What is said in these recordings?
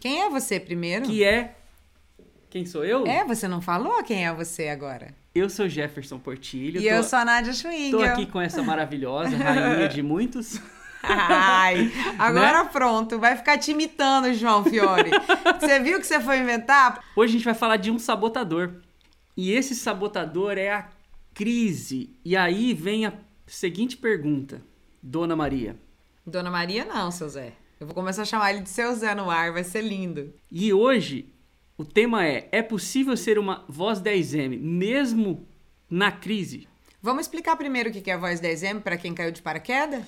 Quem é você primeiro? que é. Quem sou eu? É, você não falou quem é você agora. Eu sou Jefferson Portilho. E eu tô, sou a Nádia tô Schwingel. aqui com essa maravilhosa rainha de muitos. Ai, agora Né? pronto, vai ficar te imitando, João Fiore. Você viu que você foi inventar? Hoje a gente vai falar de um sabotador. E esse sabotador é a crise. E aí vem a seguinte pergunta, Dona Maria. Dona Maria não, seu Zé. Eu vou começar a chamar ele de seu Zé no ar, vai ser lindo. E hoje o tema é: é possível ser uma voz 10M mesmo na crise? Vamos explicar primeiro o que é a voz 10M para quem caiu de paraquedas?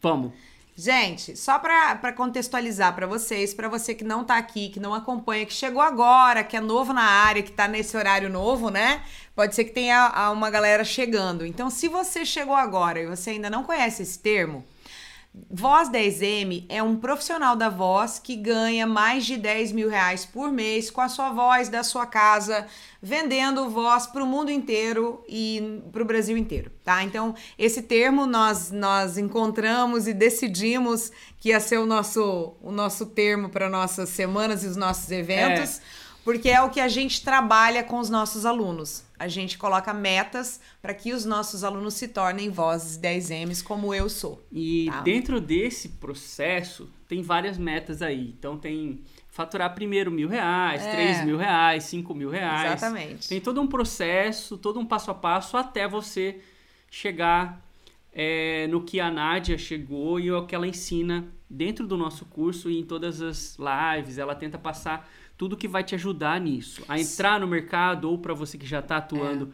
Vamos. Gente, só para contextualizar para vocês, para você que não tá aqui, que não acompanha, que chegou agora, que é novo na área, que tá nesse horário novo, né? Pode ser que tenha uma galera chegando. Então, se você chegou agora e você ainda não conhece esse termo, Voz 10M é um profissional da voz que ganha mais de 10 mil reais por mês com a sua voz da sua casa, vendendo voz para o mundo inteiro e para o Brasil inteiro, tá? Então, esse termo nós, nós encontramos e decidimos que ia ser o nosso, o nosso termo para nossas semanas e os nossos eventos. Porque é o que a gente trabalha com os nossos alunos. A gente coloca metas para que os nossos alunos se tornem vozes 10Ms como eu sou. E Tá. dentro desse processo tem várias metas aí. Então tem faturar primeiro mil reais, É. três mil reais, cinco mil reais. Exatamente. Tem todo um processo, todo um passo a passo até você chegar é, no que a Nádia chegou e o que ela ensina dentro do nosso curso e em todas as lives. Ela tenta passar tudo que vai te ajudar nisso. A entrar no mercado ou para você que já está atuando.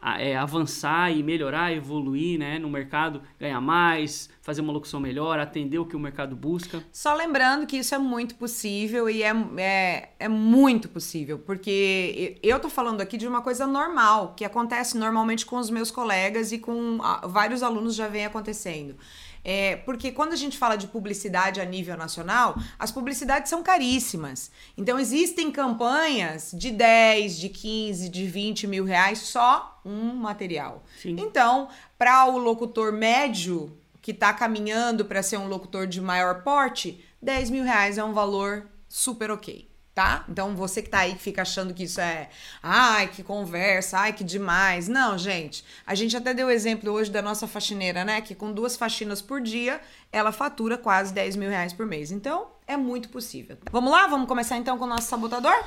a- é, avançar e melhorar, evoluir né, no mercado, ganhar mais, fazer uma locução melhor, atender o que o mercado busca. Só lembrando que isso é muito possível e é, é, é muito possível, porque eu tô falando aqui de uma coisa normal, que acontece normalmente com os meus colegas e com ah, vários alunos já vem acontecendo. É, porque quando a gente fala de publicidade a nível nacional, as publicidades são caríssimas. Então existem campanhas de 10, de 15, de 20 mil reais só um material. Sim. Então, para o locutor médio que está caminhando para ser um locutor de maior porte, 10 mil reais é um valor super ok, tá? Então você que tá aí que fica achando que isso é ai, que conversa, ai, que demais. Não, gente. A gente até deu exemplo hoje da nossa faxineira, né? Que com duas faxinas por dia, ela fatura quase 10 mil reais por mês. Então, é muito possível. Vamos lá? Vamos começar então com o nosso sabotador?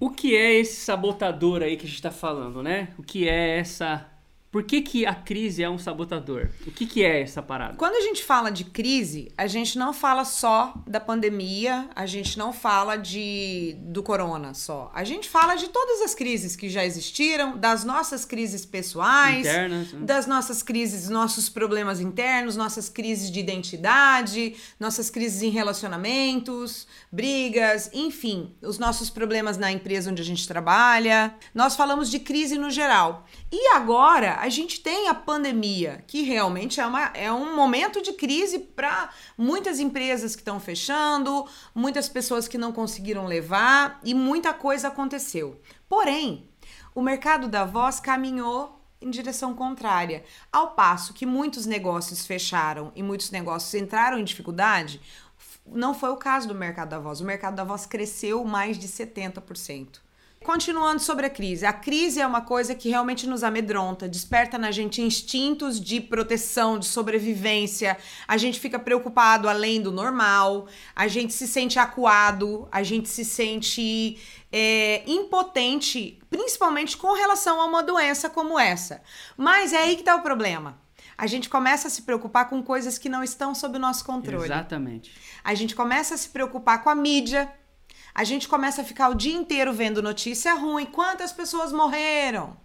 O que é esse sabotador aí que a gente está falando, né? O que é essa. Por que, que a crise é um sabotador? O que, que é essa parada? Quando a gente fala de crise, a gente não fala só da pandemia, a gente não fala de do corona só. A gente fala de todas as crises que já existiram, das nossas crises pessoais, Internas, né? das nossas crises, nossos problemas internos, nossas crises de identidade, nossas crises em relacionamentos, brigas, enfim, os nossos problemas na empresa onde a gente trabalha. Nós falamos de crise no geral. E agora a gente tem a pandemia, que realmente é, uma, é um momento de crise para muitas empresas que estão fechando, muitas pessoas que não conseguiram levar e muita coisa aconteceu. Porém, o mercado da voz caminhou em direção contrária. Ao passo que muitos negócios fecharam e muitos negócios entraram em dificuldade, não foi o caso do mercado da voz. O mercado da voz cresceu mais de 70%. Continuando sobre a crise. A crise é uma coisa que realmente nos amedronta, desperta na gente instintos de proteção, de sobrevivência. A gente fica preocupado além do normal, a gente se sente acuado, a gente se sente é, impotente, principalmente com relação a uma doença como essa. Mas é aí que tá o problema. A gente começa a se preocupar com coisas que não estão sob o nosso controle. Exatamente. A gente começa a se preocupar com a mídia. A gente começa a ficar o dia inteiro vendo notícia ruim. Quantas pessoas morreram?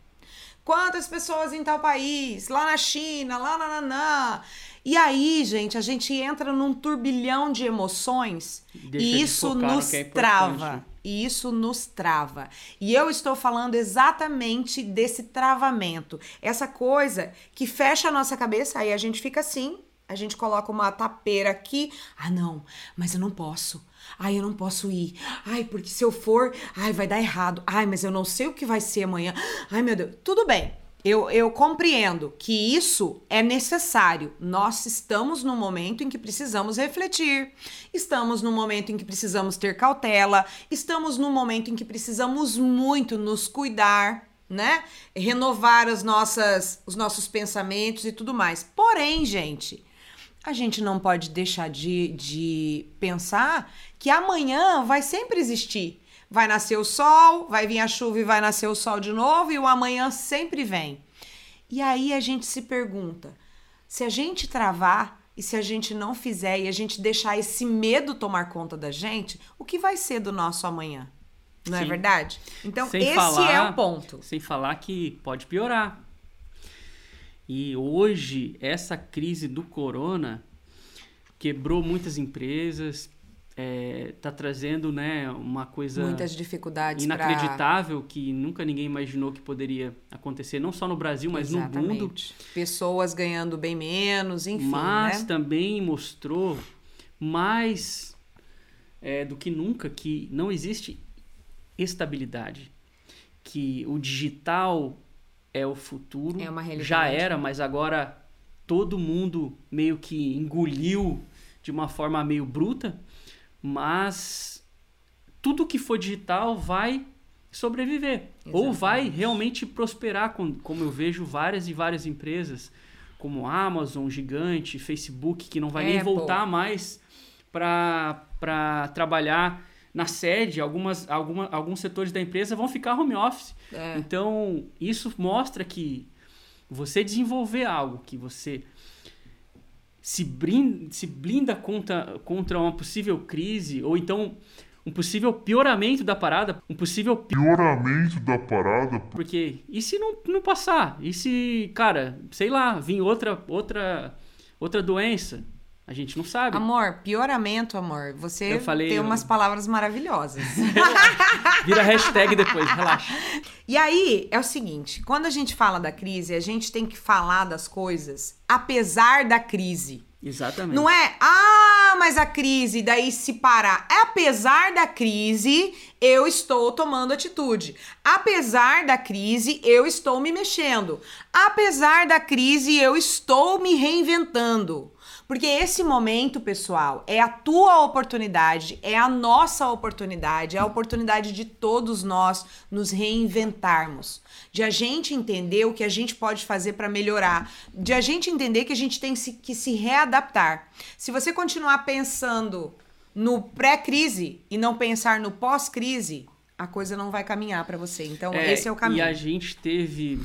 Quantas pessoas em tal país? Lá na China, lá na Nanã. E aí, gente, a gente entra num turbilhão de emoções Deixa e isso nos é trava. E isso nos trava. E eu estou falando exatamente desse travamento. Essa coisa que fecha a nossa cabeça, aí a gente fica assim, a gente coloca uma tapeira aqui. Ah, não, mas eu não posso. Ai, eu não posso ir. Ai, porque se eu for, ai, vai dar errado. Ai, mas eu não sei o que vai ser amanhã. Ai, meu Deus. Tudo bem. Eu, eu compreendo que isso é necessário. Nós estamos no momento em que precisamos refletir, estamos no momento em que precisamos ter cautela, estamos no momento em que precisamos muito nos cuidar, né? Renovar as nossas, os nossos pensamentos e tudo mais. Porém, gente, a gente não pode deixar de, de pensar que amanhã vai sempre existir vai nascer o sol, vai vir a chuva e vai nascer o sol de novo, e o amanhã sempre vem. E aí a gente se pergunta: se a gente travar e se a gente não fizer e a gente deixar esse medo tomar conta da gente, o que vai ser do nosso amanhã? Não é Sim. é verdade? Então, sem esse falar, é o ponto. Sem falar que pode piorar. E hoje, essa crise do corona quebrou muitas empresas, está é, trazendo né, uma coisa muitas dificuldades inacreditável pra... que nunca ninguém imaginou que poderia acontecer não só no Brasil mas Exatamente. no mundo pessoas ganhando bem menos enfim mas né? também mostrou mais é, do que nunca que não existe estabilidade que o digital é o futuro é uma realidade. já era mas agora todo mundo meio que engoliu de uma forma meio bruta mas tudo que for digital vai sobreviver Exatamente. ou vai realmente prosperar, como eu vejo várias e várias empresas, como Amazon, gigante, Facebook, que não vai nem voltar mais para trabalhar na sede, algumas, alguma, alguns setores da empresa vão ficar home office. É. Então, isso mostra que você desenvolver algo que você se blinda, se blinda contra, contra uma possível crise, ou então um possível pioramento da parada, um possível pioramento da parada. Porque e se não, não passar? E se, cara, sei lá, vir outra outra outra doença? A gente não sabe. Amor, pioramento, amor. Você falei, tem umas eu... palavras maravilhosas. Vira hashtag depois, relaxa. E aí, é o seguinte: quando a gente fala da crise, a gente tem que falar das coisas apesar da crise. Exatamente. Não é, ah, mas a crise, daí se parar. É apesar da crise, eu estou tomando atitude. Apesar da crise, eu estou me mexendo. Apesar da crise, eu estou me reinventando. Porque esse momento, pessoal, é a tua oportunidade, é a nossa oportunidade, é a oportunidade de todos nós nos reinventarmos, de a gente entender o que a gente pode fazer para melhorar, de a gente entender que a gente tem que se readaptar. Se você continuar pensando no pré-crise e não pensar no pós-crise, a coisa não vai caminhar para você. Então, é, esse é o caminho. E a gente teve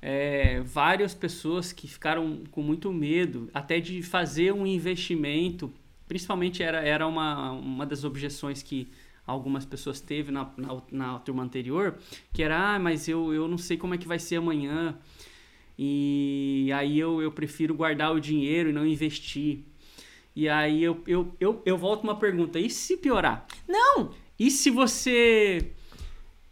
é, várias pessoas que ficaram com muito medo até de fazer um investimento. Principalmente era, era uma, uma das objeções que algumas pessoas teve na, na, na turma anterior, que era, ah, mas eu, eu não sei como é que vai ser amanhã. E aí eu, eu prefiro guardar o dinheiro e não investir. E aí eu, eu, eu, eu volto uma pergunta: e se piorar? Não! E se você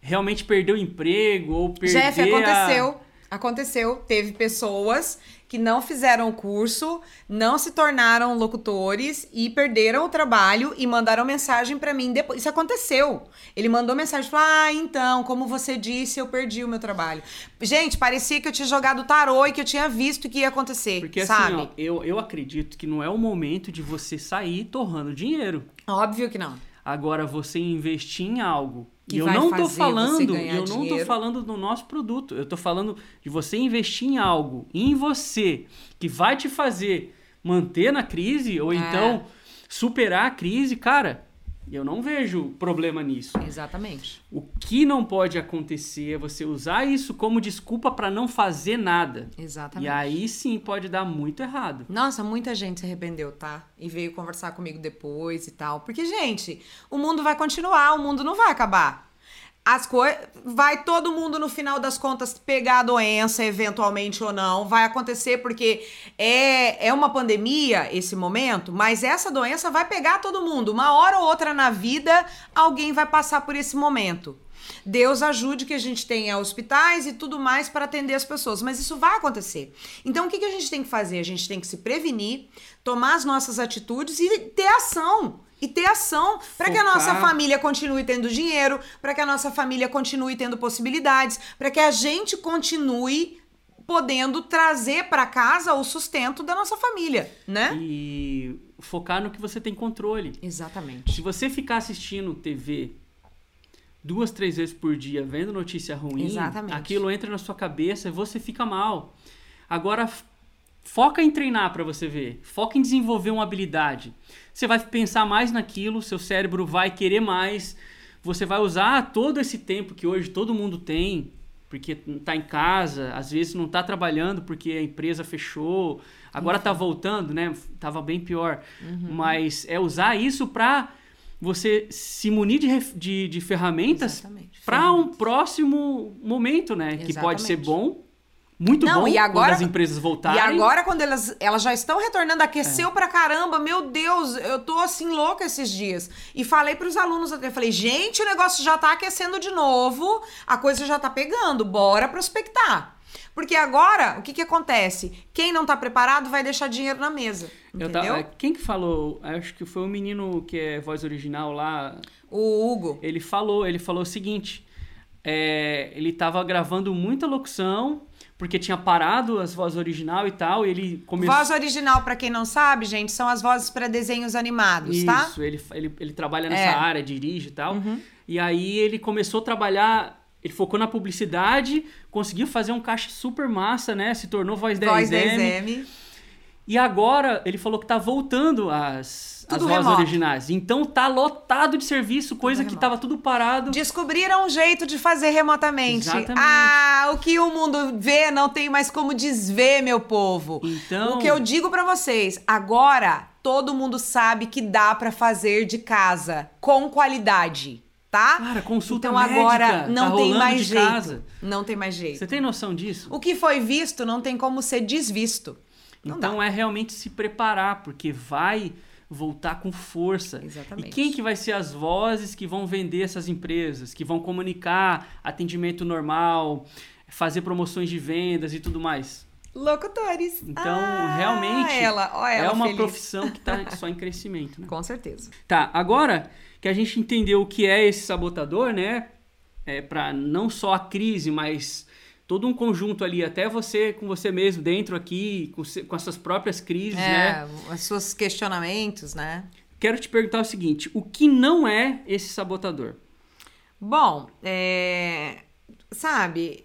realmente perdeu o emprego ou perdeu. Jeff, aconteceu. A Aconteceu, teve pessoas que não fizeram o curso, não se tornaram locutores e perderam o trabalho e mandaram mensagem para mim depois. Isso aconteceu. Ele mandou mensagem, falou: "Ah, então, como você disse, eu perdi o meu trabalho". Gente, parecia que eu tinha jogado tarô e que eu tinha visto que ia acontecer, Porque assim, sabe? assim, ó, eu, eu acredito que não é o momento de você sair torrando dinheiro. Óbvio que não. Agora você investir em algo e eu não tô falando, eu não tô falando do nosso produto. Eu tô falando de você investir em algo, em você, que vai te fazer manter na crise ou é. então superar a crise, cara. Eu não vejo problema nisso. Exatamente. O que não pode acontecer é você usar isso como desculpa para não fazer nada. Exatamente. E aí sim pode dar muito errado. Nossa, muita gente se arrependeu, tá? E veio conversar comigo depois e tal. Porque, gente, o mundo vai continuar, o mundo não vai acabar as coisas. Vai todo mundo, no final das contas, pegar a doença, eventualmente ou não. Vai acontecer porque é, é uma pandemia esse momento, mas essa doença vai pegar todo mundo. Uma hora ou outra na vida, alguém vai passar por esse momento. Deus ajude que a gente tenha hospitais e tudo mais para atender as pessoas, mas isso vai acontecer. Então, o que, que a gente tem que fazer? A gente tem que se prevenir, tomar as nossas atitudes e ter ação e ter ação para que a nossa família continue tendo dinheiro, para que a nossa família continue tendo possibilidades, para que a gente continue podendo trazer para casa o sustento da nossa família, né? E focar no que você tem controle. Exatamente. Se você ficar assistindo TV duas, três vezes por dia, vendo notícia ruim, Exatamente. aquilo entra na sua cabeça e você fica mal. Agora, foca em treinar para você ver. Foca em desenvolver uma habilidade. Você vai pensar mais naquilo, seu cérebro vai querer mais. Você vai usar todo esse tempo que hoje todo mundo tem, porque tá em casa, às vezes não tá trabalhando porque a empresa fechou, agora tá voltando, né? Tava bem pior. Uhum. Mas é usar isso para você se munir de, de, de ferramentas Exatamente. para um próximo momento, né? Que pode ser Exatamente. bom, muito Não, bom, e agora- quando as empresas voltarem. E agora, quando elas, elas já estão retornando, aqueceu pra caramba, meu Deus, eu tô assim louca esses dias. E falei pros alunos até, falei, gente, o negócio já tá aquecendo de novo, a coisa já tá pegando, bora prospectar. Porque agora, o que que acontece? Quem não tá preparado vai deixar dinheiro na mesa, Eu entendeu? tava- quem que falou? Acho que foi o menino que é voz original lá. O Hugo. Ele falou, ele falou o seguinte: é, ele tava gravando muita locução porque tinha parado as vozes original e tal. E ele começou. Voz original, pra quem não sabe, gente, são as vozes pra desenhos animados, tá? Isso, ele, ele, ele trabalha nessa É. Uhum. área, dirige e tal. E aí ele começou a trabalhar. Ele focou na publicidade, conseguiu fazer um caixa super massa, né? Se tornou voz 10M. Voz 10M. E agora ele falou que tá voltando as, as Tudo remoto. originais. Então tá lotado de serviço, coisa que remoto. tava tudo parado. Descobriram um jeito de fazer remotamente. Exatamente. Ah, o que o mundo vê não tem mais como desver, meu povo. Então- O que eu digo pra vocês, agora todo mundo sabe que dá pra fazer de casa com qualidade, tá? Cara, consulta então médica, agora tá não tem rolando mais jeito. casa. Não tem mais jeito. Você tem noção disso? O que foi visto não tem como ser desvisto. Não então dá. é realmente se preparar, porque vai voltar com força. Exatamente. E quem que vai ser as vozes que vão vender essas empresas, que vão comunicar atendimento normal, fazer promoções de vendas e tudo mais? Locutores. Então, Ah, realmente ela, ó ela é uma feliz. profissão que está só em crescimento. Né? Com certeza. Tá, agora que a gente entendeu o que é esse sabotador, né? É para não só a crise, mas todo um conjunto ali, até você com você mesmo dentro aqui, com, se- com as suas próprias crises, né? É, os seus questionamentos, né? Quero te perguntar o seguinte: o que não é esse sabotador? Bom, é, sabe,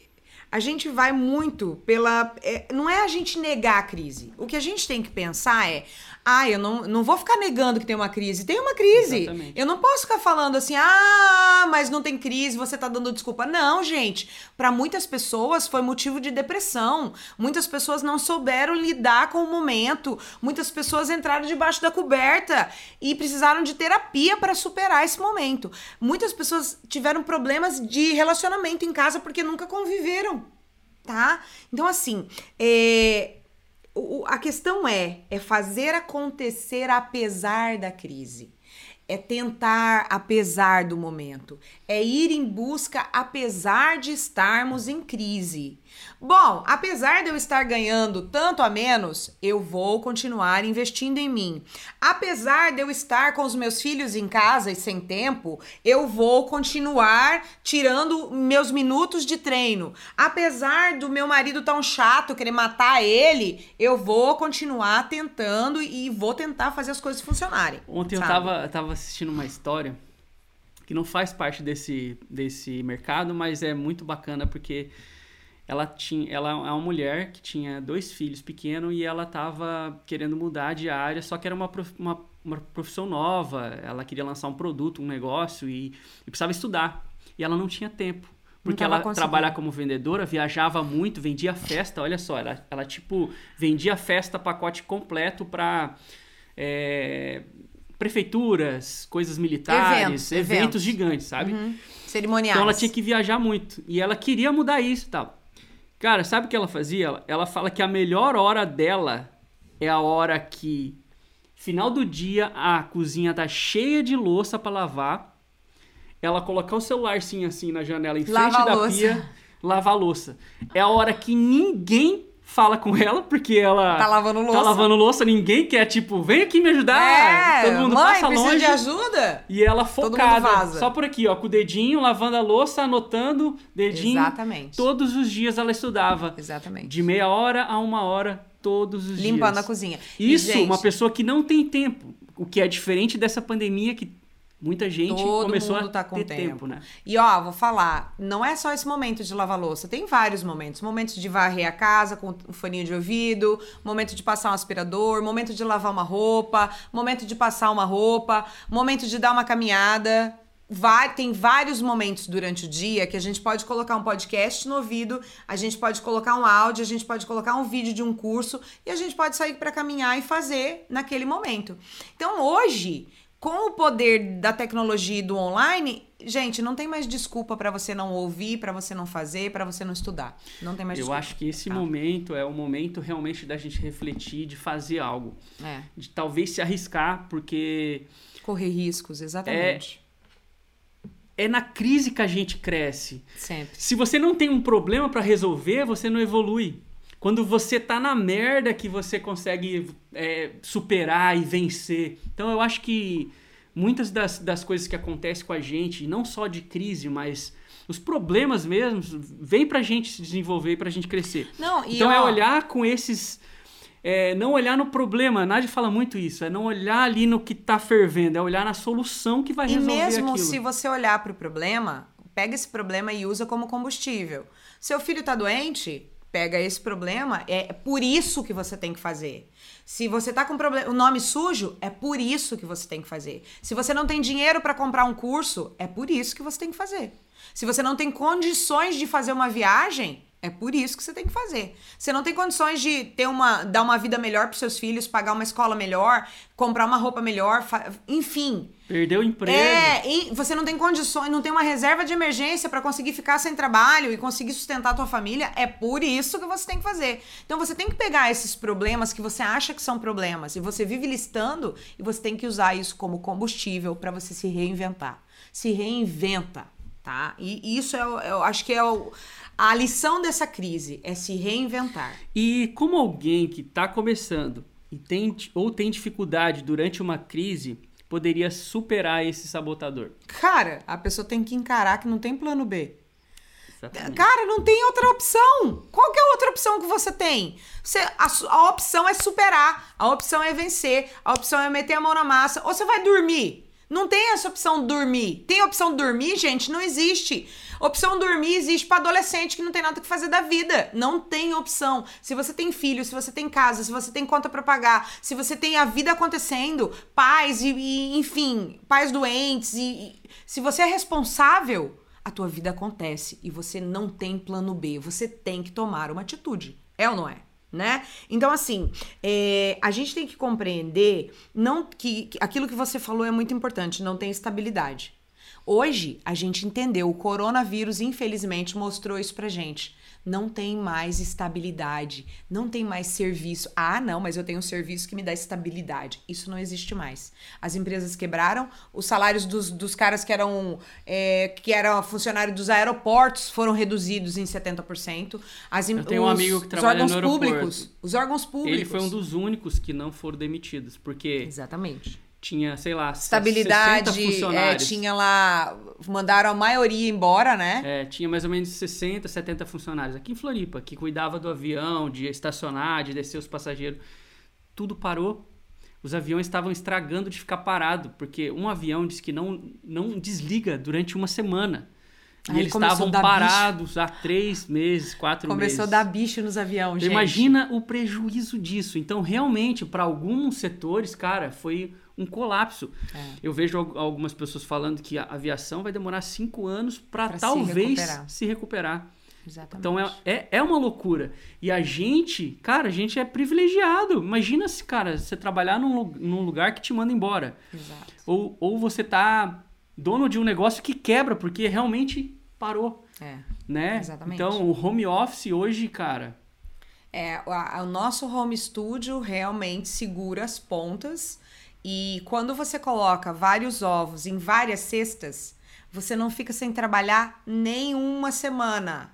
a gente vai muito pela. é, não é a gente negar a crise. O que a gente tem que pensar é. Ah, eu não, não vou ficar negando que tem uma crise. Tem uma crise. Exatamente. Eu não posso ficar falando assim, ah, mas não tem crise, você tá dando desculpa. Não, gente. Para muitas pessoas foi motivo de depressão. Muitas pessoas não souberam lidar com o momento. Muitas pessoas entraram debaixo da coberta e precisaram de terapia para superar esse momento. Muitas pessoas tiveram problemas de relacionamento em casa porque nunca conviveram, tá? Então, assim, é, o- a questão é, é fazer acontecer apesar da crise. É tentar apesar do momento. É ir em busca apesar de estarmos em crise. Bom, apesar de eu estar ganhando tanto a menos, eu vou continuar investindo em mim. Apesar de eu estar com os meus filhos em casa e sem tempo, eu vou continuar tirando meus minutos de treino. Apesar do meu marido tão chato, querer matar ele, eu vou continuar tentando e vou tentar fazer as coisas funcionarem. Ontem eu sabe? tava, tava assistindo uma história que não faz parte desse, desse mercado, mas é muito bacana porque ela tinha ela é uma mulher que tinha dois filhos pequenos e ela tava querendo mudar de área, só que era uma, prof- uma, uma profissão nova, ela queria lançar um produto, um negócio e, e precisava estudar. E ela não tinha tempo. Porque ela conseguindo. trabalha como vendedora, viajava muito, vendia festa, olha só, ela, ela tipo vendia festa pacote completo para prefeituras, coisas militares, Eventos, eventos, eventos. gigantes, sabe? Uhum. Cerimoniais. Então ela tinha que viajar muito e ela queria mudar isso e tal. Cara, sabe o que ela fazia? Ela, ela fala que a melhor hora dela é a hora que final do dia a cozinha tá cheia de louça para lavar. Ela colocar o celularzinho assim na janela em frente Lava a da louça. pia, lavar a louça. É a hora que ninguém fala com ela, porque ela Tá lavando louça. tá lavando louça, ninguém quer, tipo, vem aqui me ajudar. É, Todo mundo mãe, passa precisa longe. de ajuda? E ela focada, só por aqui, ó, com o dedinho, lavando a louça, anotando, dedinho. Exatamente. Todos os dias ela estudava. Exatamente. De meia hora a uma hora, todos os dias. Limpando a cozinha. E, Isso, gente, uma pessoa que não tem tempo. O que é diferente dessa pandemia que muita gente Todo começou mundo a tá com ter tempo. tempo, né? E ó, vou falar, não é só esse momento de lavar louça, tem vários momentos. Momentos de varrer a casa com um foninho de ouvido, momento de passar um aspirador, momento de lavar uma roupa, momento de passar uma roupa, momento de dar uma caminhada. Vai, tem vários momentos durante o dia que a gente pode colocar um podcast no ouvido, a gente pode colocar um áudio, a gente pode colocar um vídeo de um curso e a gente pode sair para caminhar e fazer naquele momento. Então hoje, com o poder da tecnologia e do online, gente, não tem mais desculpa para você não ouvir, para você não fazer, para você não estudar. Não tem mais Eu desculpa. acho que esse tá? momento é o momento realmente da gente refletir, de fazer algo. É, De talvez se arriscar, porque correr riscos, exatamente. é na crise que a gente cresce. Sempre. Se você não tem um problema pra resolver, você não evolui. Quando você tá na merda que você consegue é, superar e vencer. Então eu acho que muitas das, das coisas que acontecem com a gente, não só de crise, mas os problemas mesmo, vêm pra gente se desenvolver, pra gente crescer. Não, e então é olhar com esses. é, não olhar no problema, a Nádia fala muito isso, é não olhar ali no que tá fervendo, é olhar na solução que vai E resolver mesmo aquilo. se você olhar para o problema, pega esse problema e usa como combustível. Seu filho tá doente, pega esse problema, é por isso que você tem que fazer. Se você tá com problema, o nome sujo, é por isso que você tem que fazer. Se você não tem dinheiro para comprar um curso, é por isso que você tem que fazer. Se você não tem condições de fazer uma viagem, é por isso que você tem que fazer. Você não tem condições de ter uma, dar uma vida melhor para seus filhos, pagar uma escola melhor, comprar uma roupa melhor, enfim. Perdeu o emprego. É, e você não tem condições, não tem uma reserva de emergência pra conseguir ficar sem trabalho e conseguir sustentar a tua família, é por isso que você tem que fazer. Então você tem que pegar esses problemas que você acha que são problemas e você vive listando e você tem que usar isso como combustível pra você se reinventar. Se reinventa, tá? E isso é, eu acho que é o- a lição dessa crise, é se reinventar. E como alguém que está começando e tem, ou tem dificuldade durante uma crise, poderia superar esse sabotador? Cara, a pessoa tem que encarar que não tem plano B. Exatamente. Cara, não tem outra opção. Qual que é a outra opção que você tem? Você, a, a opção é superar, a opção é vencer, a opção é meter a mão na massa. Ou você vai dormir. Não tem essa opção dormir. Tem opção dormir, gente? Não existe. Opção dormir existe para adolescente que não tem nada que fazer da vida. Não tem opção. Se você tem filho, se você tem casa, se você tem conta para pagar, se você tem a vida acontecendo, pais e, e, enfim, pais doentes e, e se você é responsável, a tua vida acontece e você não tem plano B. Você tem que tomar uma atitude. É ou não é? Né? Então, assim, é, a gente tem que compreender não que, que aquilo que você falou é muito importante, não tem estabilidade. Hoje, a gente entendeu, o coronavírus, infelizmente, mostrou isso pra gente. Não tem mais estabilidade, não tem mais serviço. Ah, não, mas eu tenho um serviço que me dá estabilidade. Isso não existe mais. As empresas quebraram, os salários dos, dos caras que eram, é, que eram funcionários dos aeroportos foram reduzidos em 70%. As, Eu tenho um os- amigo que os trabalha órgãos no aeroporto. públicos. Os órgãos públicos. Ele foi um dos únicos que não foram demitidos, porque Exatamente. Tinha, sei lá, Estabilidade, 60 é, funcionários. tinha lá. Mandaram a maioria embora, né? É, tinha mais ou menos 60, 70 funcionários aqui em Floripa, que cuidava do avião, de estacionar, de descer os passageiros. Tudo parou. Os aviões estavam estragando de ficar parado, porque um avião diz que não, não desliga durante uma semana. E Aí eles começou estavam a parados há três meses, quatro Começou a meses. dar bicho nos aviões, Então, gente. Imagina o prejuízo disso. Então, realmente, para alguns setores, cara, foi um colapso. É. Eu vejo al- algumas pessoas falando que a aviação vai demorar cinco anos para Pra se talvez recuperar. se recuperar. Exatamente. Então é, é, é uma loucura. E a gente, cara, a gente é privilegiado. Imagina se, cara, você trabalhar num, num lugar que te manda embora. Exato. Ou, ou você tá dono de um negócio que quebra, porque realmente parou, É. né? Exatamente. Então, o home office hoje, cara, É, o nosso home studio realmente segura as pontas e quando você coloca vários ovos em várias cestas, você não fica sem trabalhar nem uma semana.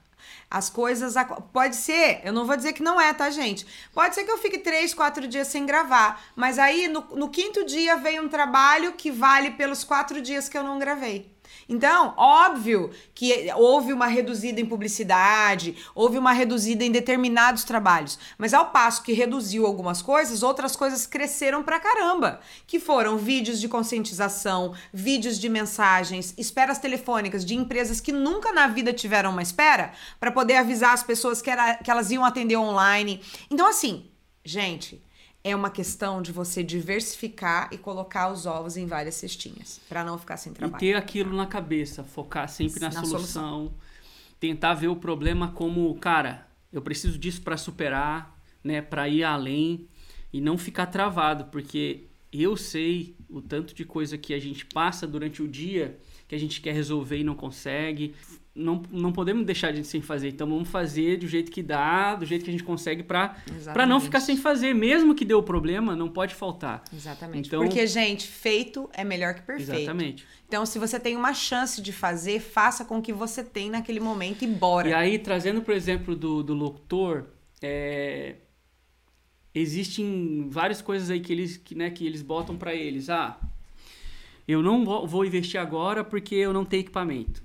As coisas. Pode ser, eu não vou dizer que não é, tá, gente? Pode ser que eu fique três, quatro dias sem gravar. Mas aí, no, no quinto dia, veio um trabalho que vale pelos quatro dias que eu não gravei. Então, óbvio que houve uma reduzida em publicidade, houve uma reduzida em determinados trabalhos, mas ao passo que reduziu algumas coisas, outras coisas cresceram pra caramba, que foram vídeos de conscientização, vídeos de mensagens, esperas telefônicas de empresas que nunca na vida tiveram uma espera para poder avisar as pessoas que, era, que elas iam atender online. Então, assim, gente, é uma questão de você diversificar e colocar os ovos em várias cestinhas, para não ficar sem E trabalho. ter aquilo na cabeça, focar sempre na, Na solução, tentar ver o problema como, cara, eu preciso disso para superar, né, para ir além e não ficar travado, porque eu sei o tanto de coisa que a gente passa durante o dia que a gente quer resolver e não consegue. Não, não podemos deixar de sem fazer, então vamos fazer do jeito que dá, do jeito que a gente consegue para não ficar sem fazer, mesmo que deu problema, não pode faltar. Exatamente. Então- Porque, gente, feito é melhor que perfeito. Exatamente. Então, se você tem uma chance de fazer, faça com o que você tem naquele momento e bora. E aí, trazendo por exemplo do, do locutor, é, existem várias coisas aí que eles, que, né, que eles botam para eles. Ah, eu não vou investir agora porque eu não tenho equipamento.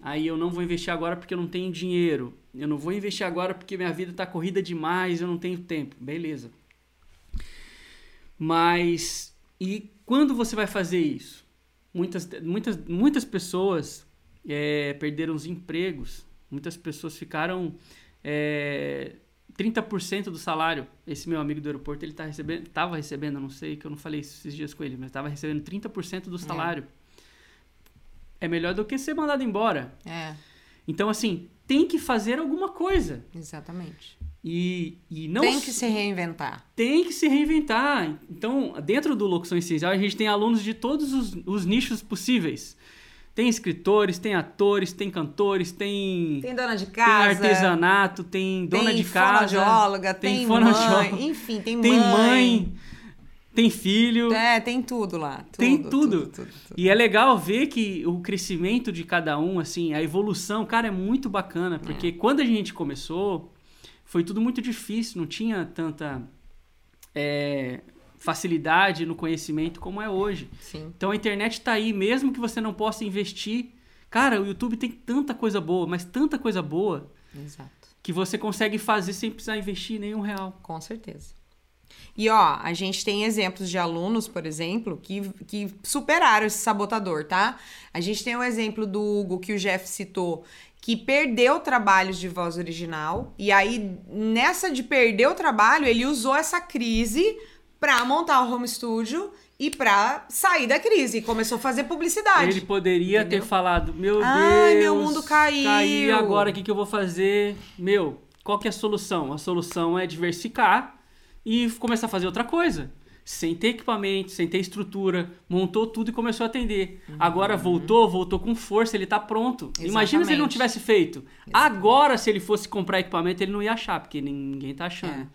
Aí eu não vou investir agora porque eu não tenho dinheiro. Eu não vou investir agora porque minha vida tá corrida demais, eu não tenho tempo. Beleza. Mas e quando você vai fazer isso? Muitas, muitas, muitas pessoas é, perderam os empregos. Muitas pessoas ficaram é, 30% do salário. Esse meu amigo do aeroporto, ele tá recebendo, tava recebendo, não sei, que eu não falei isso esses dias com ele, mas estava recebendo 30% do salário. É. melhor do que ser mandado embora. É, Então, assim, tem que fazer alguma coisa. exatamente. E, e não tem que se reinventar. tem que se reinventar. Então, dentro do Locução Essencial, a gente tem alunos de todos os, os nichos possíveis. Tem escritores, tem atores, tem cantores, tem, Tem dona de tem casa. artesanato, tem dona tem de casa, tem tem, fonoaudióloga, mãe, enfim, tem, tem mãe. mãe, tem filho. É, tem tudo lá. Tudo, Tem tudo. tudo, tudo, tudo. E é legal ver que o crescimento de cada um, assim, a evolução, cara, é muito bacana. Porque É. quando a gente começou, foi tudo muito difícil, não tinha tanta é, facilidade no conhecimento como é hoje. Sim. Então a internet tá aí, mesmo que você não possa investir. Cara, o YouTube tem tanta coisa boa, mas tanta coisa boa, Exato. que você consegue fazer sem precisar investir nenhum real. Com certeza. E ó, a gente tem exemplos de alunos, por exemplo, que, que superaram esse sabotador, tá? A gente tem o exemplo do Hugo que o Jeff citou, que perdeu trabalhos de voz original, e aí nessa de perder o trabalho, ele usou essa crise pra montar o home studio e pra sair da crise. E começou a fazer publicidade. Ele poderia Entendeu? ter falado, meu Ai, Deus, meu mundo caiu." Caí agora, o que, que eu vou fazer? Meu, qual que é a solução? A solução é diversificar e começar a fazer outra coisa. Sem ter equipamento, sem ter estrutura, montou tudo e começou a atender. Agora voltou, voltou com força, ele tá pronto. Imagina se ele não Exatamente. tivesse feito. Agora, se ele fosse comprar equipamento, ele não ia achar, porque ninguém tá achando.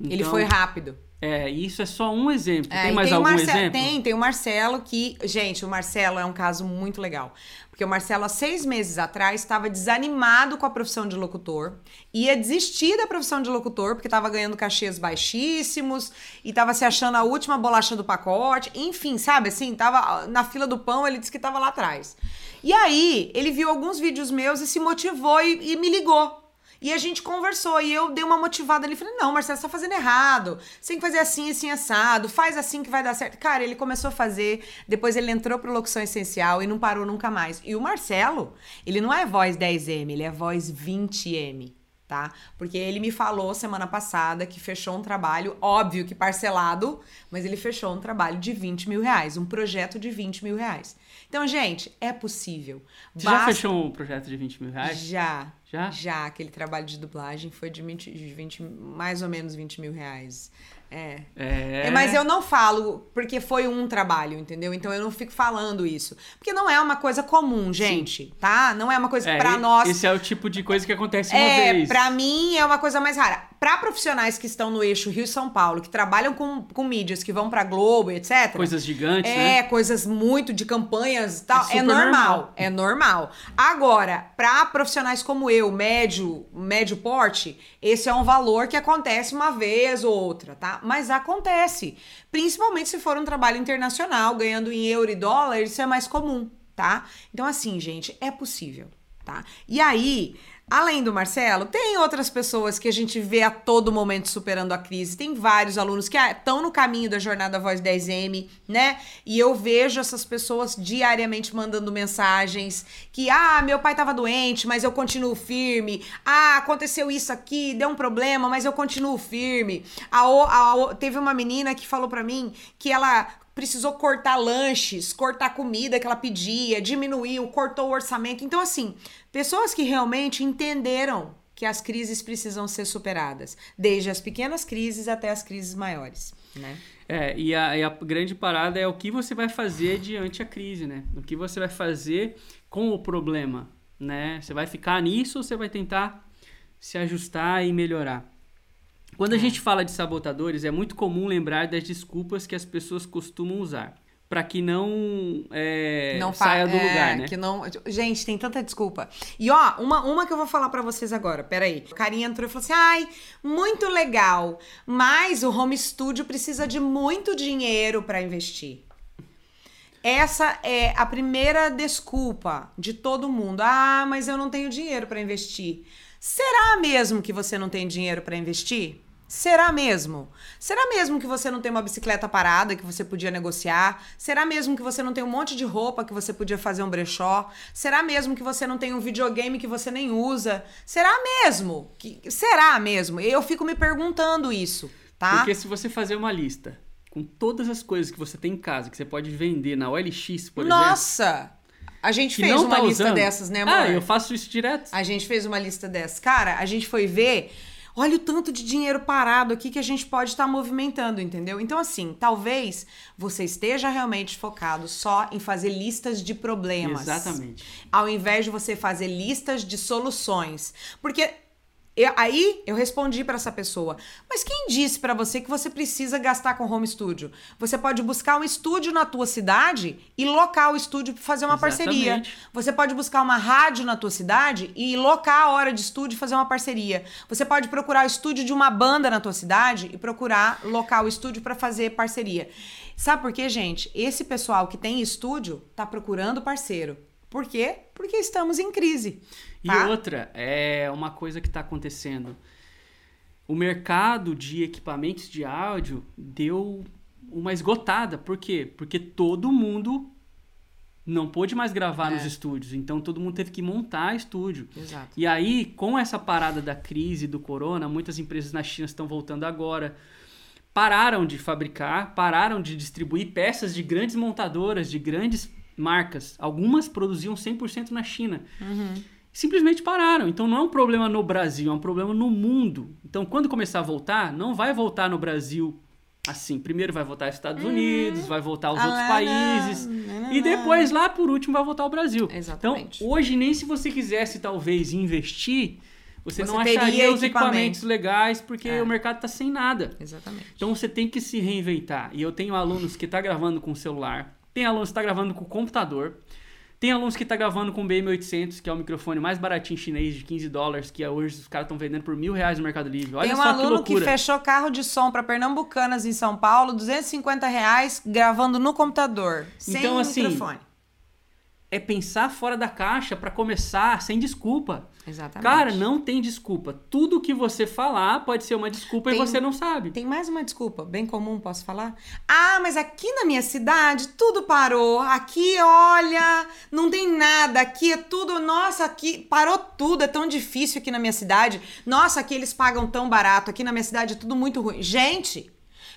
Ele Então, foi rápido. É, isso é só um exemplo. É, tem mais o algum Marce- exemplo? Tem, tem o Marcelo que. Gente, o Marcelo é um caso muito legal. Porque o Marcelo, há seis meses atrás, estava desanimado com a profissão de locutor. Ia desistir da profissão de locutor, porque estava ganhando cachês baixíssimos e estava se achando a última bolacha do pacote. Enfim, sabe assim? Tava na fila do pão, ele disse que estava lá atrás. E aí, ele viu alguns vídeos meus e se motivou e, e me ligou. E a gente conversou e eu dei uma motivada ali. Falei, não, Marcelo, você tá fazendo errado. Você tem que fazer assim, assim, assado. Faz assim que vai dar certo. Cara, ele começou a fazer. Depois ele entrou pro Locução Essencial e não parou nunca mais. E o Marcelo, ele não é voz 10M, ele é voz 20M. Tá? Porque ele me falou semana passada que fechou um trabalho, óbvio que parcelado, mas ele fechou um trabalho de 20 mil reais, um projeto de 20 mil reais. Então, gente, é possível. Você já fechou um projeto de 20 mil reais? Já. Já? Já, aquele trabalho de dublagem foi de 20, de 20 mais ou menos 20 mil reais. É. É. É, Mas eu não falo porque foi um trabalho, entendeu? Então eu não fico falando isso. Porque não é uma coisa comum, gente, tá? Não é uma coisa É, pra e- nós. Esse é o tipo de coisa que acontece uma É, vez. pra mim é uma coisa mais rara. Para profissionais que estão no eixo Rio São Paulo, que trabalham com, com mídias, que vão pra Globo, etc. Coisas gigantes, é, né? coisas muito de campanhas e tal. É É, normal, normal. É normal. Agora, para profissionais como eu, médio, médio porte, esse é um valor que acontece uma vez ou outra, tá? Mas acontece. Principalmente se for um trabalho internacional, ganhando em euro e dólar, isso é mais comum, tá? Então, assim, gente, é possível, tá? E aí. Além do Marcelo, tem outras pessoas que a gente vê a todo momento superando a crise. Tem vários alunos que estão no caminho da jornada Voz 10M, né? E eu vejo essas pessoas diariamente mandando mensagens que, ah, meu pai tava doente, mas eu continuo firme. Ah, aconteceu isso aqui, deu um problema, mas eu continuo firme. A, a o- teve uma menina que falou pra mim que ela precisou cortar lanches, cortar comida que ela pedia, diminuiu, cortou o orçamento. Então, assim, pessoas que realmente entenderam que as crises precisam ser superadas, desde as pequenas crises até as crises maiores, né? É, e a, e a grande parada é o que você vai fazer diante a crise, né? O que você vai fazer com o problema, né? Você vai ficar nisso ou você vai tentar se ajustar e melhorar? Quando a gente fala de sabotadores, é muito comum lembrar das desculpas que as pessoas costumam usar para que não, é, não saia do é, lugar, né? Que não... Gente, tem tanta desculpa. E ó, uma, uma que eu vou falar pra vocês agora, peraí. O carinha entrou e falou assim: ai, muito legal, mas o home studio precisa de muito dinheiro pra investir. Essa é a primeira desculpa de todo mundo. Ah, mas eu não tenho dinheiro pra investir. Será mesmo que você não tem dinheiro pra investir? Será mesmo? Será mesmo que você não tem uma bicicleta parada que você podia negociar? Será mesmo que você não tem um monte de roupa que você podia fazer um brechó? Será mesmo que você não tem um videogame que você nem usa? Será mesmo? Que, será mesmo? Eu fico me perguntando isso, tá? Porque se você fazer uma lista com todas as coisas que você tem em casa, que você pode vender na OLX, por exemplo, Nossa! A gente fez uma tá lista usando. dessas, né, amor? Ah, eu faço isso direto. A gente fez uma lista dessas. Cara, a gente foi ver. Olha o tanto de dinheiro parado aqui que a gente pode estar movimentando, entendeu? Então, assim, talvez você esteja realmente focado só em fazer listas de problemas. Exatamente. Ao invés de você fazer listas de soluções. Porque eu- aí eu respondi para essa pessoa, mas quem disse para você que você precisa gastar com home studio? Você pode buscar um estúdio na tua cidade e locar o estúdio para fazer uma parceria. Exatamente. Você pode buscar uma rádio na tua cidade e locar a hora de estúdio e fazer uma parceria. Você pode procurar o estúdio de uma banda na tua cidade e procurar local o estúdio para fazer parceria. Sabe por quê, gente? Esse pessoal que tem estúdio tá procurando parceiro. Por quê? Porque estamos em crise. E tá? outra, é uma coisa que está acontecendo. O mercado de equipamentos de áudio deu uma esgotada. Por quê? Porque todo mundo não pôde mais gravar nos estúdios. Então todo mundo teve que montar estúdio. Exato. E aí, com essa parada da crise do corona, muitas empresas na China estão voltando agora. Pararam de fabricar, pararam de distribuir peças de grandes montadoras, de grandes marcas. Algumas produziam 100% na China. Simplesmente pararam. Então não é um problema no Brasil, é um problema no mundo. Então quando começar a voltar, não vai voltar no Brasil assim. Primeiro vai voltar aos Estados Unidos, vai voltar aos Ah, outros não, países. não, não, E não. depois, lá por último, vai voltar ao Brasil. Exatamente. Então, hoje, nem se você quisesse, talvez, investir, você, Você não acharia os equipamento. equipamentos legais, porque É. o mercado está sem nada. Exatamente. Então você tem que se reinventar. E eu tenho alunos que tá gravando com o celular, tem alunos que tá gravando com o computador, tem alunos que tá gravando com o BM800, que é o microfone mais baratinho chinês de 15 dólares, que hoje os caras estão vendendo por mil reais no Mercado Livre. Olha Tem um só que aluno que, loucura. fechou carro de som para pernambucanas em São Paulo, 250 reais, gravando no computador, sem Então, assim, microfone. É pensar fora da caixa para começar sem desculpa. Exatamente. Cara, não tem desculpa. Tudo que você falar pode ser uma desculpa Tem- e você não sabe. Tem mais uma desculpa, bem comum, posso falar? Ah, mas aqui na minha cidade tudo parou. Aqui, olha, não tem nada. Aqui é tudo. Nossa, aqui parou tudo. É tão difícil aqui na minha cidade. Nossa, aqui eles pagam tão barato. Aqui na minha cidade é tudo muito ruim. Gente,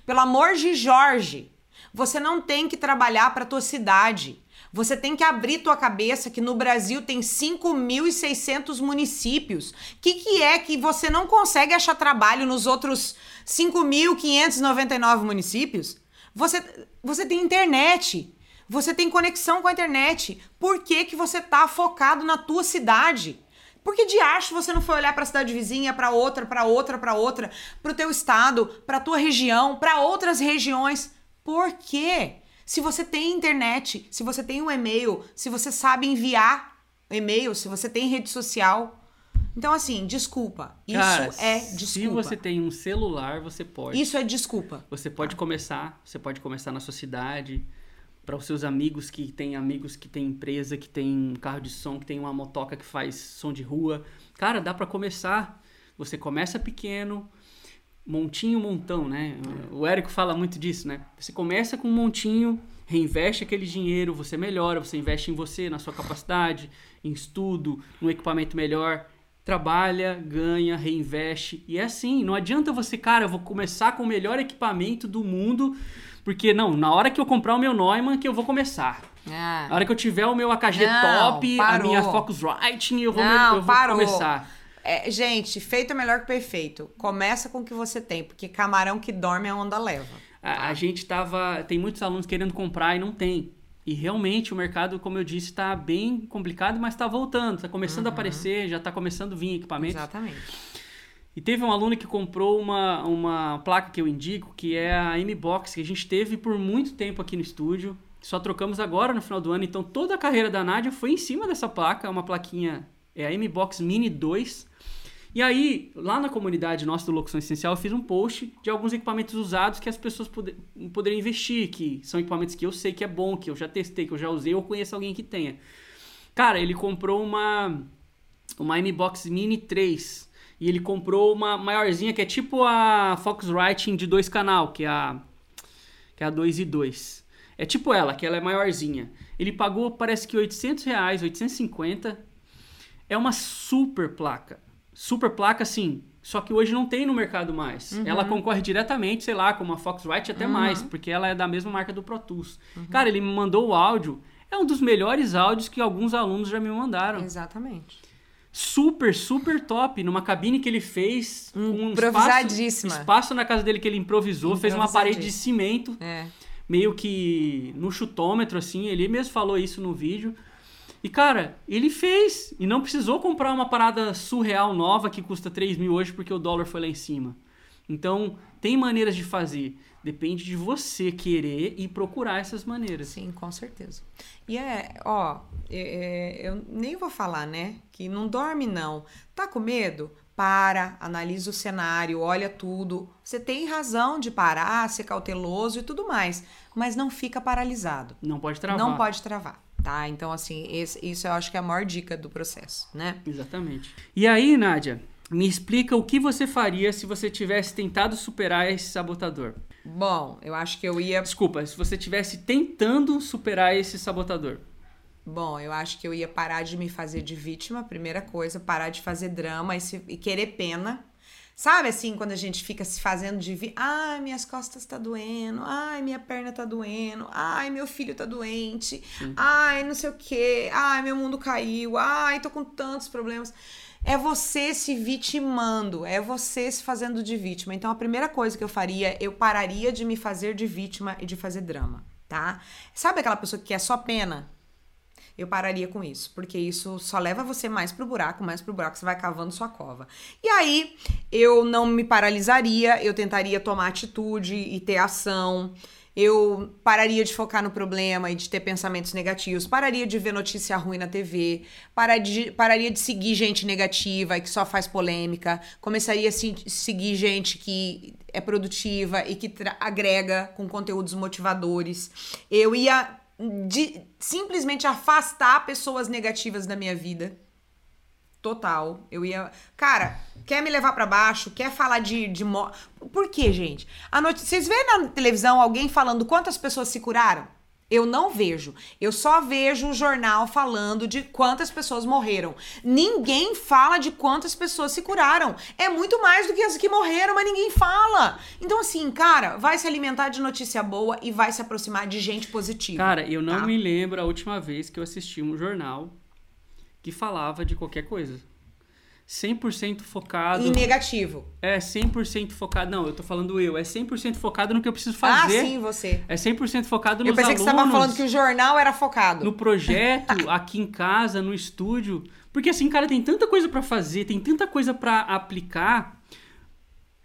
pelo amor de Jorge, você não tem que trabalhar para tua cidade. Você tem que abrir tua cabeça que no Brasil tem 5.600 municípios. O que, que é que você não consegue achar trabalho nos outros 5.599 municípios? Você, você tem internet. Você tem conexão com a internet. Por que, que você tá focado na tua cidade? Por que de acho você não foi olhar para a cidade vizinha, para outra, para outra, para outra, para o teu estado, para tua região, para outras regiões? Por quê? Se você tem internet, se você tem um e-mail, se você sabe enviar e-mail, se você tem rede social, então, assim, desculpa. Isso Cara, é Se desculpa. você tem um celular, você pode. Isso é desculpa. Você pode começar, você pode começar na sua cidade, para os seus amigos que têm amigos que têm empresa, que tem um carro de som, que tem uma motoca que faz som de rua. Cara, dá para começar. Você começa pequeno, montinho, montão, né? O Érico fala muito disso, né? Você começa com um montinho, reinveste aquele dinheiro, você melhora, você investe em você, na sua capacidade, em estudo, num equipamento melhor. Trabalha, ganha, reinveste. E é assim, não adianta você, cara, eu vou começar com o melhor equipamento do mundo, porque não, na hora que eu comprar o meu Neumann que eu vou começar. Ah. Na hora que eu tiver o meu AKG Não, top, parou. a minha Focusrite, eu vou, Não, eu vou parou. começar. É, gente, feito é melhor que perfeito. Começa com o que você tem, porque camarão que dorme a onda leva. A, a gente tava. Tem muitos alunos querendo comprar e não tem. E realmente o mercado, como eu disse, está bem complicado, mas está voltando. Está começando a aparecer, já está começando a vir equipamentos. Exatamente. E teve um aluno que comprou uma, uma placa que eu indico, que é a M-Box, que a gente teve por muito tempo aqui no estúdio. Só trocamos agora no final do ano, então toda a carreira da Nádia foi em cima dessa placa, uma plaquinha, é a M-Box Mini 2. E aí, lá na comunidade nossa do Locução Essencial, eu fiz um post de alguns equipamentos usados que as pessoas pode- poderiam investir, que são equipamentos que eu sei que é bom, que eu já testei, que eu já usei, ou conheço alguém que tenha. Cara, ele comprou uma, uma M-Box Mini 3. E ele comprou uma maiorzinha, que é tipo a Focusrite de dois canal, que é a, que é a 2 e 2. É tipo ela, que ela é maiorzinha. Ele pagou, parece que 800 reais, 850. É uma super placa. Super placa, assim, só que hoje não tem no mercado mais. Ela concorre diretamente, sei lá, com uma Focusrite até mais, porque ela é da mesma marca do Pro Tools. Cara, ele me mandou o áudio. É um dos melhores áudios que alguns alunos já me mandaram Exatamente. super, super top, numa cabine que ele fez, com um Improvisadíssima. espaço, espaço na casa dele que ele improvisou, fez uma parede de cimento, É. meio que no chutômetro, assim, ele mesmo falou isso no vídeo. E, cara, ele fez, e não precisou comprar uma parada surreal nova que custa 3 mil hoje porque o dólar foi lá em cima. Então, tem maneiras de fazer. Depende de você querer e procurar essas maneiras. Sim, com certeza. E é, ó, é, é, eu nem vou falar, né? Que não dorme, não. Tá com medo? Para, analisa o cenário, olha tudo. Você tem razão de parar, ser cauteloso e tudo mais, mas não fica paralisado. Não pode travar. Não pode travar, tá? Então, assim, esse- isso eu acho que é a maior dica do processo, né? Exatamente. E aí, Nádia, me explica o que você faria se você tivesse tentado superar esse sabotador. Bom, eu acho que eu ia. Desculpa, se você tivesse tentando superar esse sabotador. Bom, eu acho que eu ia parar de me fazer de vítima, primeira coisa, parar de fazer drama e, se- e querer pena. Sabe assim, quando a gente fica se fazendo de vi... Ai, minhas costas tá doendo. Ai, minha perna tá doendo. Ai, meu filho tá doente. Ai, não sei o quê. Ai, meu mundo caiu. Ai, tô com tantos problemas. É você se vitimando, é você se fazendo de vítima. Então, a primeira coisa que eu faria, eu pararia de me fazer de vítima e de fazer drama, tá? Sabe aquela pessoa que quer só pena? Eu pararia com isso, porque isso só leva você mais pro buraco, mais pro buraco, você vai cavando sua cova. E aí, eu não me paralisaria, eu tentaria tomar atitude e ter ação. Eu pararia de focar no problema e de ter pensamentos negativos, pararia de ver notícia ruim na TV, para de- pararia de seguir gente negativa e que só faz polêmica, começaria a se- seguir gente que é produtiva e que agrega com conteúdos motivadores. Eu ia de simplesmente afastar pessoas negativas da minha vida. Total. Eu ia. Cara, quer me levar pra baixo? Quer falar de. de. Por quê, gente? A noite... Vocês veem na televisão alguém falando quantas pessoas se curaram? Eu não vejo. Eu só vejo o jornal falando de quantas pessoas morreram. Ninguém fala de quantas pessoas se curaram. É muito mais do que as que morreram, mas ninguém fala. Então, assim, cara, vai se alimentar de notícia boa e vai se aproximar de gente positiva. Cara, eu não tá? me lembro a última vez que eu assisti um jornal que falava de qualquer coisa. 100% focado. Em negativo. É 100% focado. Não, eu tô falando eu. É 100% focado no que eu preciso Ah, fazer. sim, você. É 100% focado nos Eu pensei que você alunos, estava falando que o jornal era focado. no projeto, aqui em casa, no estúdio. Porque assim, cara, tem tanta coisa pra fazer, tem tanta coisa pra aplicar,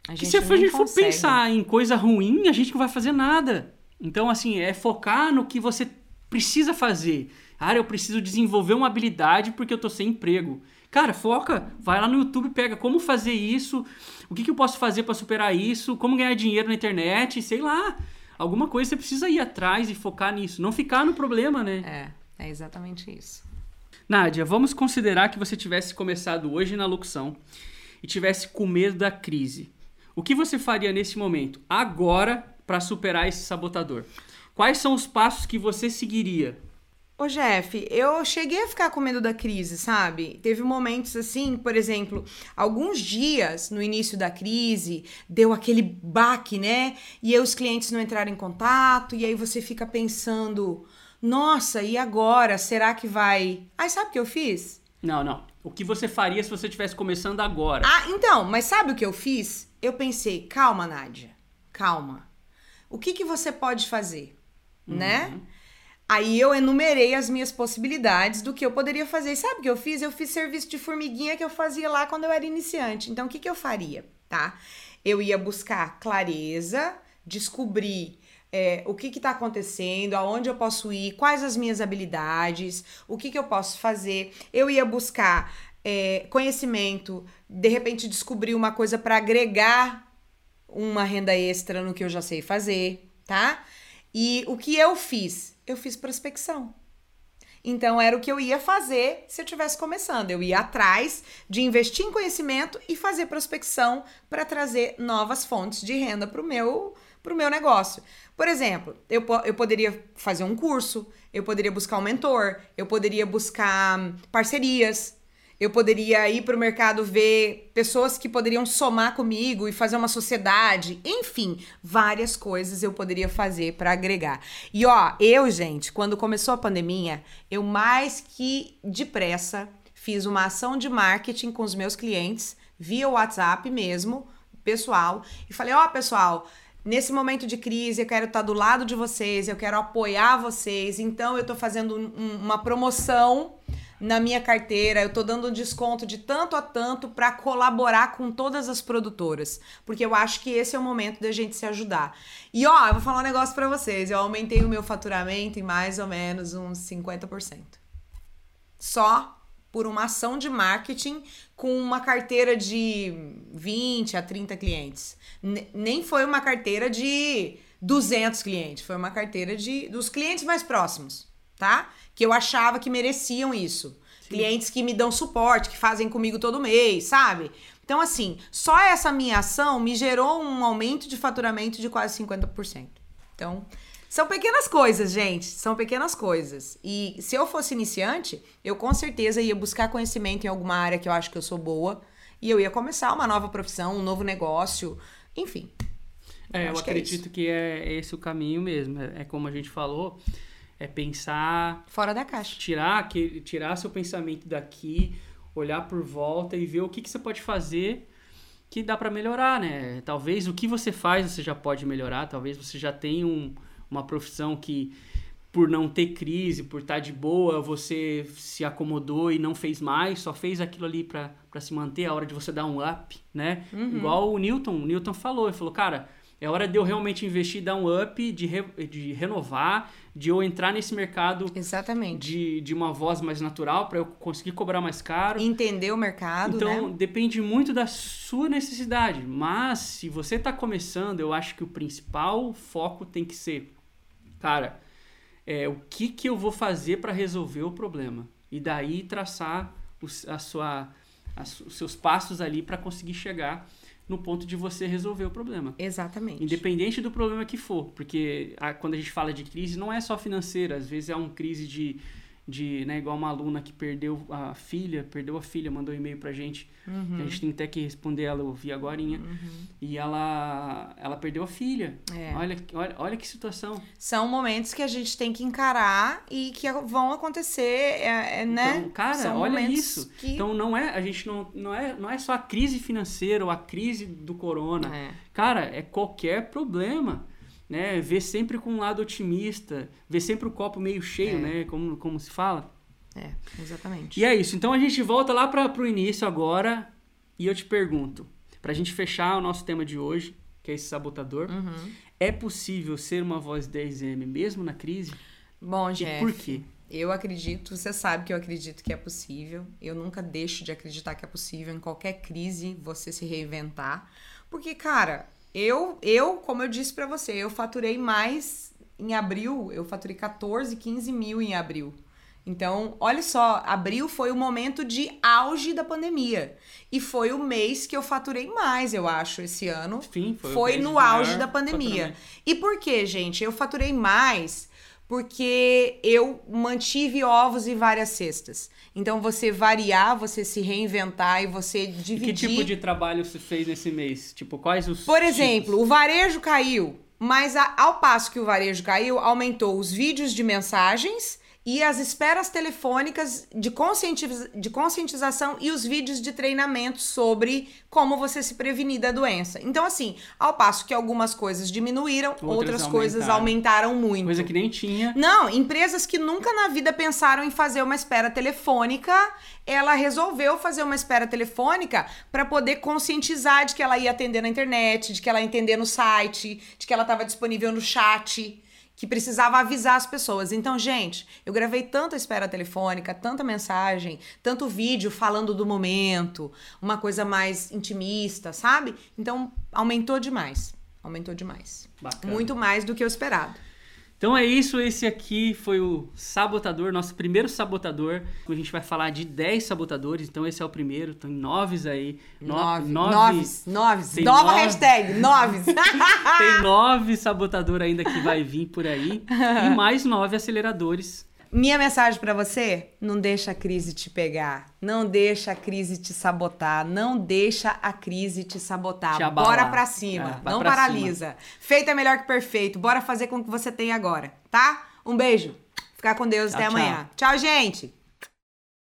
A que se a gente for consegue. pensar em coisa ruim, a gente não vai fazer nada. Então, assim, é focar no que você precisa fazer. Cara, eu preciso desenvolver uma habilidade porque eu tô sem emprego. Cara, foca, vai lá no YouTube, pega como fazer isso, o que, que eu posso fazer pra superar isso, como ganhar dinheiro na internet, sei lá. Alguma coisa você precisa ir atrás e focar nisso, não ficar no problema, né? É, é exatamente isso. Nádia, vamos considerar que você tivesse começado hoje na locução e tivesse com medo da crise. O que você faria nesse momento, agora, para superar esse sabotador? Quais são os passos que você seguiria? Ô, Jeff, eu cheguei a ficar com medo da crise, sabe? Teve momentos assim, por exemplo, alguns dias no início da crise, deu aquele baque, né? E aí os clientes não entraram em contato, e aí você fica pensando, nossa, e agora? Será que vai. Aí sabe o que eu fiz? Não, não. O que você faria se você estivesse começando agora? Ah, então, mas sabe o que eu fiz? Eu pensei, calma, Nádia, calma. O que, que você pode fazer, né? Aí eu enumerei as minhas possibilidades do que eu poderia fazer. E sabe o que eu fiz? Eu fiz serviço de formiguinha que eu fazia lá quando eu era iniciante. Então, o que, que eu faria, tá? Eu ia buscar clareza, descobrir é, o que está acontecendo, aonde eu posso ir, quais as minhas habilidades, o que, que eu posso fazer. Eu ia buscar é, conhecimento, de repente descobrir uma coisa para agregar uma renda extra no que eu já sei fazer, tá? E o que eu fiz? Eu fiz prospecção. Então era o que eu ia fazer se eu estivesse começando. Eu ia atrás de investir em conhecimento e fazer prospecção para trazer novas fontes de renda para o meu, pro meu negócio. Por exemplo, eu, eu poderia fazer um curso, eu poderia buscar um mentor, eu poderia buscar hum, parcerias, eu poderia ir para o mercado ver pessoas que poderiam somar comigo e fazer uma sociedade. Enfim, várias coisas eu poderia fazer para agregar. E ó, eu, gente, quando começou a pandemia, eu mais que depressa fiz uma ação de marketing com os meus clientes via WhatsApp mesmo, pessoal, e falei: ó, pessoal. Nesse momento de crise, eu quero estar do lado de vocês, eu quero apoiar vocês. Então, eu tô fazendo um- uma promoção na minha carteira, eu tô dando um desconto de tanto a tanto para colaborar com todas as produtoras, porque eu acho que esse é o momento da gente se ajudar. E ó, eu vou falar um negócio para vocês, eu aumentei o meu faturamento em mais ou menos uns 50%. Só por uma ação de marketing com uma carteira de 20 a 30 clientes. Ne- Nem foi uma carteira de 200 clientes, foi uma carteira de dos clientes mais próximos, tá? Que eu achava que mereciam isso. Clientes que me dão suporte, que fazem comigo todo mês, sabe? Então, assim, só essa minha ação me gerou um aumento de faturamento de quase 50%. Então, são pequenas coisas, gente. São pequenas coisas. E se eu fosse iniciante, eu com certeza ia buscar conhecimento em alguma área que eu acho que eu sou boa. E eu ia começar uma nova profissão, um novo negócio. Enfim. É, eu Acho que é acredito que é esse o caminho mesmo. É, é como a gente falou, é pensar, Fora da caixa. tirar, aquele, tirar seu pensamento daqui, olhar por volta e ver o que, que você pode fazer que dá para melhorar, né? Talvez o que você faz você já pode melhorar, talvez você já tenha um, uma profissão que por não ter crise, por estar de boa, você se acomodou e não fez mais, só fez aquilo ali para se manter, a hora de você dar um up, né? Igual o Newton, o Newton falou, ele falou, cara, é hora de eu realmente investir, dar um up, de, re- de renovar, de eu entrar nesse mercado Exatamente. de, de uma voz mais natural para eu conseguir cobrar mais caro. Entender o mercado, Então, né? depende muito da sua necessidade. Mas, se você está começando, eu acho que o principal foco tem que ser, cara, é, o que, que eu vou fazer para resolver o problema? E daí traçar os, a sua, os seus passos ali para conseguir chegar no ponto de você resolver o problema. Exatamente. Independente do problema que for, porque a- quando a gente fala de crise, não é só financeira, às vezes é uma crise de, de, né, igual uma aluna que perdeu a filha, perdeu a filha, mandou um e-mail pra gente, Uhum. a gente tem até que responder ela, eu vi agorinha, e ela, ela perdeu a filha. É. Olha, olha, olha que situação. São momentos que a gente tem que encarar e que vão acontecer, é, é, né? Então, cara, São olha isso. que- Então não é, a gente não, não é, não é só a crise financeira ou a crise do corona. É. Cara, é qualquer problema, né? Ver sempre com um lado otimista, ver sempre o copo meio cheio, É. né? Como, como se fala. É, exatamente. E é isso. Então a gente volta lá para pro início agora e eu te pergunto, pra gente fechar o nosso tema de hoje, que é esse sabotador, Uhum. é possível ser uma voz 10M mesmo na crise? Bom, E Jeff, por quê? eu acredito, você sabe que eu acredito que é possível. Eu nunca deixo de acreditar que é possível em qualquer crise você se reinventar. Porque, cara, eu, eu como eu disse pra você, eu faturei mais em abril, eu faturei 14, 15 mil em abril. Então, olha só, abril foi o momento de auge da pandemia. E foi o mês que eu faturei mais, eu acho, esse ano. Sim, foi, Foi no auge da pandemia. E por quê, gente? Eu faturei mais porque eu mantive ovos em várias cestas. Então, você variar, você se reinventar e você E dividir. que tipo de trabalho você fez nesse mês? Tipo, quais os Por tipos? exemplo, o varejo caiu, mas a- ao passo que o varejo caiu, aumentou os vídeos de mensagens e as esperas telefônicas de, de conscientização e os vídeos de treinamento sobre como você se prevenir da doença. Então, assim, ao passo que algumas coisas diminuíram, outras, Outras coisas aumentaram. aumentaram muito. Coisa que nem tinha. Não, empresas que nunca na vida pensaram em fazer uma espera telefônica, ela resolveu fazer uma espera telefônica para poder conscientizar de que ela ia atender na internet, de que ela ia atender no site, de que ela estava disponível no chat, que precisava avisar as pessoas. Então, gente, eu gravei tanta espera telefônica, tanta mensagem, tanto vídeo falando do momento, uma coisa mais intimista, sabe? Então, aumentou demais. Aumentou demais. Bacana. Muito mais do que eu esperado. Então é isso, esse aqui foi o sabotador, nosso primeiro sabotador. A gente vai falar de 10 sabotadores, então esse é o primeiro, tem noves aí. No- Nove. nove- Noves. Noves. Nova nove. hashtag. Noves. Tem nove sabotador ainda que vai vir por aí. e mais nove aceleradores. Minha mensagem pra você: não deixa a crise te pegar. Não deixa a crise te sabotar. Não deixa a crise te sabotar. Te. Bora pra cima. É, não pra paralisa. Feito é melhor que perfeito. Bora fazer com o que você tem agora, tá? Um beijo. Ficar com Deus Tchau, até tchau. amanhã. tchau gente.